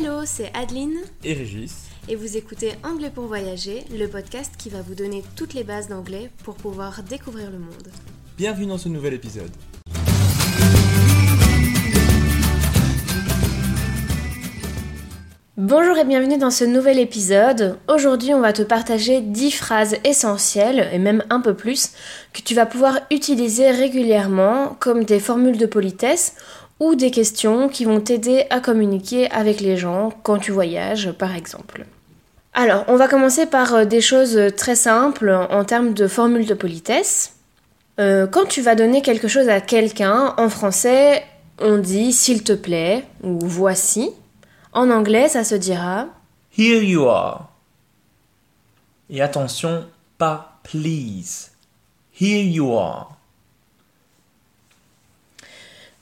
Hello, c'est Adeline et Régis. et vous écoutez Anglais pour voyager, le podcast qui va vous donner toutes les bases d'anglais pour pouvoir découvrir le monde. Bienvenue dans ce nouvel épisode. Bonjour et bienvenue dans ce nouvel épisode. Aujourd'hui, on va te partager 10 phrases essentielles, et même un peu plus, que tu vas pouvoir utiliser régulièrement comme des formules de politesse ou des questions qui vont t'aider à communiquer avec les gens quand tu voyages, par exemple. Alors, on va commencer par euh, des choses très simples en termes de formules de politesse. Euh, quand tu vas donner quelque chose à quelqu'un, en français, on dit s'il te plaît ou voici. En anglais, ça se dira Here you are. Et attention, pas please. Here you are.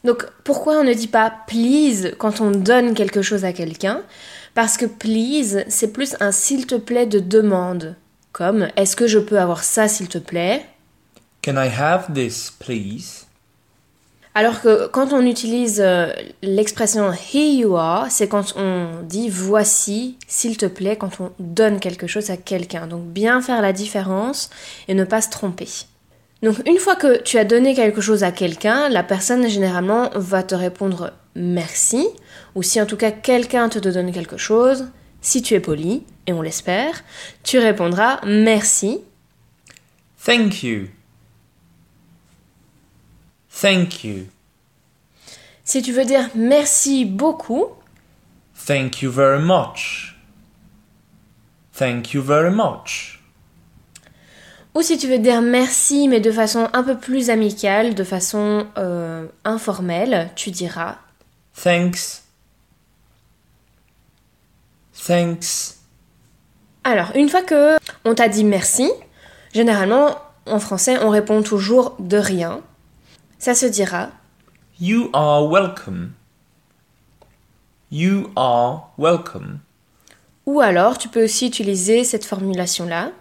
Donc pourquoi on ne dit pas please quand on donne quelque chose à quelqu'un? Parce que please, c'est plus un s'il te plaît de demande. Comme est-ce que je peux avoir ça s'il te plaît? Can I have this, please? Alors que quand on utilise euh, l'expression here you are, c'est quand on dit voici s'il te plaît quand on donne quelque chose à quelqu'un. Donc bien faire la différence et ne pas se tromper. Donc une fois que tu as donné quelque chose à quelqu'un, la personne généralement va te répondre merci, ou si en tout cas quelqu'un te donne quelque chose, si tu es poli, et on l'espère, tu répondras merci. Thank you. Thank you. Si tu veux dire merci beaucoup, Thank you very much. Thank you very much. Ou si tu veux dire merci mais de façon un peu plus amicale, de façon euh, informelle, tu diras Thanks. Thanks. Alors, une fois que on t'a dit merci, généralement en français on répond toujours de rien. Ça se dira You are welcome. You are welcome. Ou alors tu peux aussi utiliser cette formulation-là.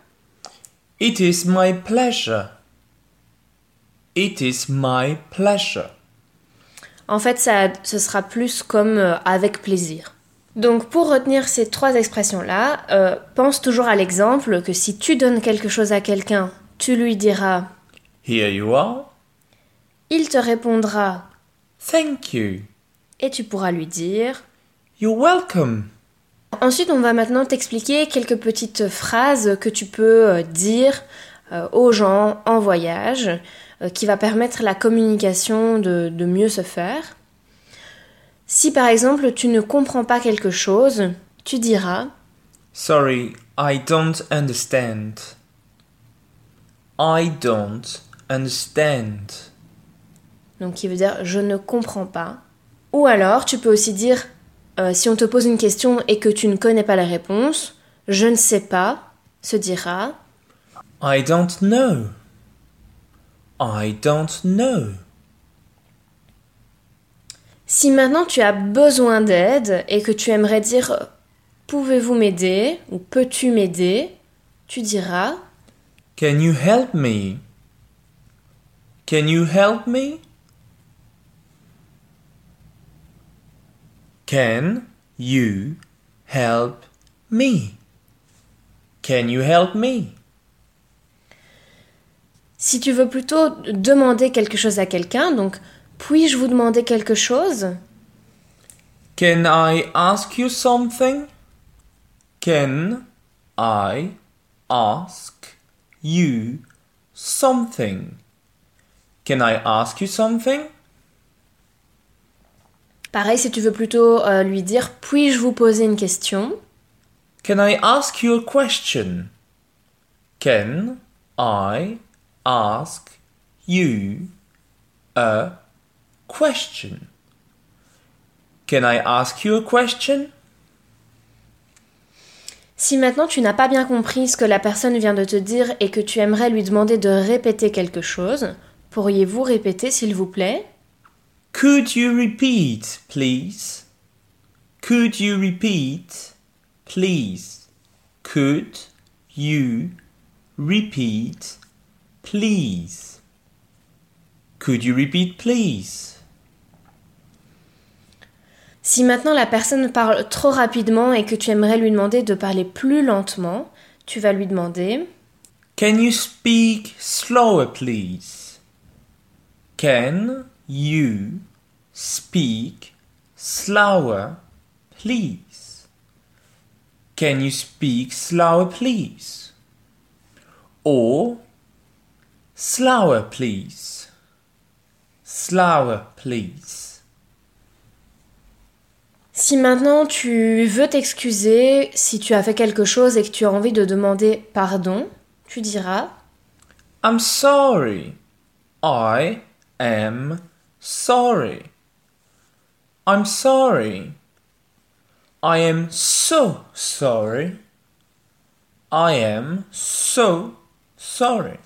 It is my pleasure. It is my pleasure. En fait, ça, ce sera plus comme euh, avec plaisir. Donc pour retenir ces trois expressions-là, euh, pense toujours à l'exemple que si tu donnes quelque chose à quelqu'un, tu lui diras, Here you are. il te répondra Thank you. et tu pourras lui dire. You're welcome. Ensuite, on va maintenant t'expliquer quelques petites phrases que tu peux euh, dire euh, aux gens en voyage, euh, qui va permettre la communication de, de mieux se faire. Si par exemple tu ne comprends pas quelque chose, tu diras Sorry, I don't understand. I don't understand. donc qui veut dire je ne comprends pas. Ou alors tu peux aussi dire euh, si on te pose une question et que tu ne connais pas la réponse, je ne sais pas, se dira I don't know. I don't know. Si maintenant tu as besoin d'aide et que tu aimerais dire pouvez-vous m'aider ou peux-tu m'aider, tu diras Can you help me? Can you help me? Can you help me? Can you help me? si tu veux plutôt demander quelque chose à quelqu'un, donc puis-je vous demander quelque chose Can I ask you something? Can I ask you something? Can I ask you something? Pareil si tu veux plutôt euh, lui dire puis-je vous poser une question? Can I ask you a question? Can I ask you a question? Can I ask you a question? Si maintenant tu n'as pas bien compris ce que la personne vient de te dire et que tu aimerais lui demander de répéter quelque chose, pourriez-vous répéter s'il vous plaît? Could you repeat, please? Could you repeat, please? Could you repeat, please? Could you repeat, please? Si maintenant la personne parle trop rapidement et que tu aimerais lui demander de parler plus lentement, tu vas lui demander Can you speak slower, please? Can you speak slower, please? Can you speak slower, please? Or slower, please? Slower, please. Si maintenant tu veux t'excuser, si tu as fait quelque chose et que tu as envie de demander pardon, tu diras I'm sorry. I am sorry. I'm sorry. I am so sorry. I am so sorry.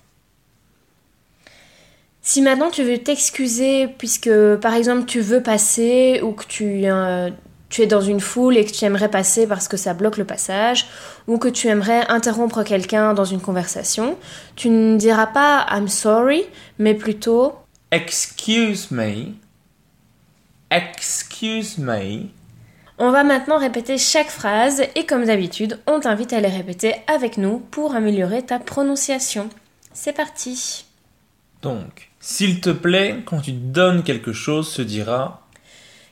Si maintenant tu veux t'excuser puisque par exemple tu veux passer ou que tu, euh, tu es dans une foule et que tu aimerais passer parce que ça bloque le passage ou que tu aimerais interrompre quelqu'un dans une conversation, tu ne diras pas I'm sorry mais plutôt Excuse me. Excuse me. On va maintenant répéter chaque phrase et comme d'habitude, on t'invite à les répéter avec nous pour améliorer ta prononciation. C'est parti. Donc, s'il te plaît, quand tu donnes quelque chose, se dira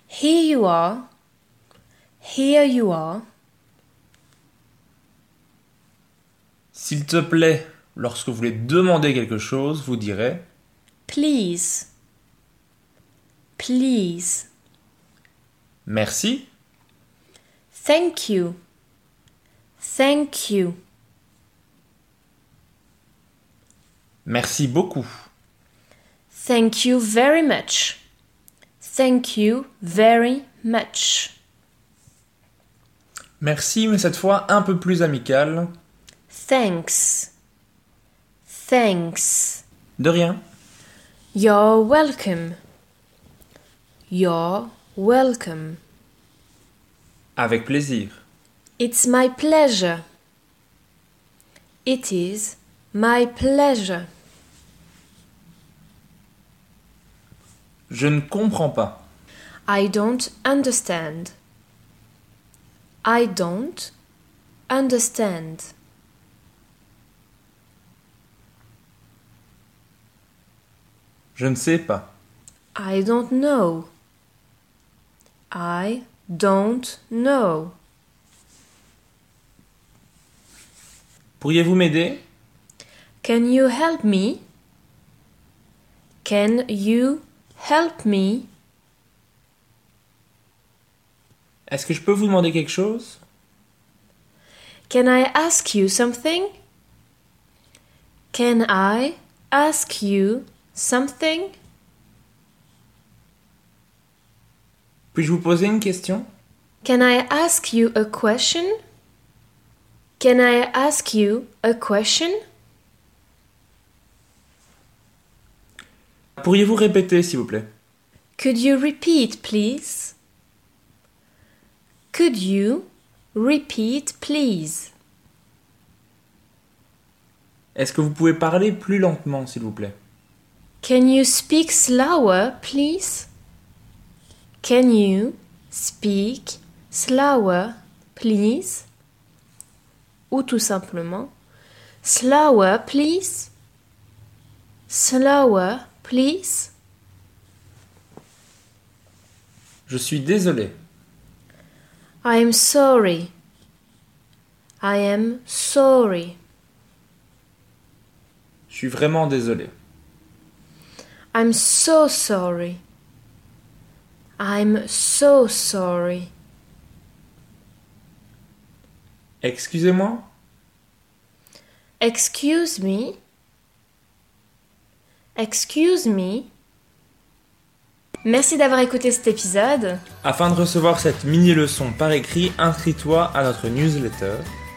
Here you are. Here you are. S'il te plaît, lorsque vous voulez demander quelque chose, vous direz Please. Please. merci, Thank you. Thank you. merci beaucoup, Thank you very much. Thank you very much. merci, mais cette fois un peu plus amical. Thanks. Thanks. De rien. You're welcome. You're welcome. Avec plaisir. It's my pleasure. It is my pleasure. Je ne comprends pas. I don't understand. I don't understand. Je ne sais pas. I don't know. I don't know. Pourriez-vous m'aider? Can you help me? Can you help me? Est-ce que je peux vous demander quelque chose? Can I ask you something? Can I ask you something? Puis-je vous poser une question? Can I ask you a question? Can I ask you a question? Pourriez-vous répéter, s'il vous plaît? Could you repeat, please? Could you repeat, please? Est-ce que vous pouvez parler plus lentement, s'il vous plaît? Can you speak slower, please? Can you speak slower, please? Ou tout simplement, slower, please? Slower, please? Je suis désolé. I am sorry. I am sorry. Je suis vraiment désolé. I'm so sorry. I'm so sorry. Excusez-moi? Excuse me. Excuse me. Merci d'avoir écouté cet épisode. Afin de recevoir cette mini-leçon par écrit, inscris-toi à notre newsletter.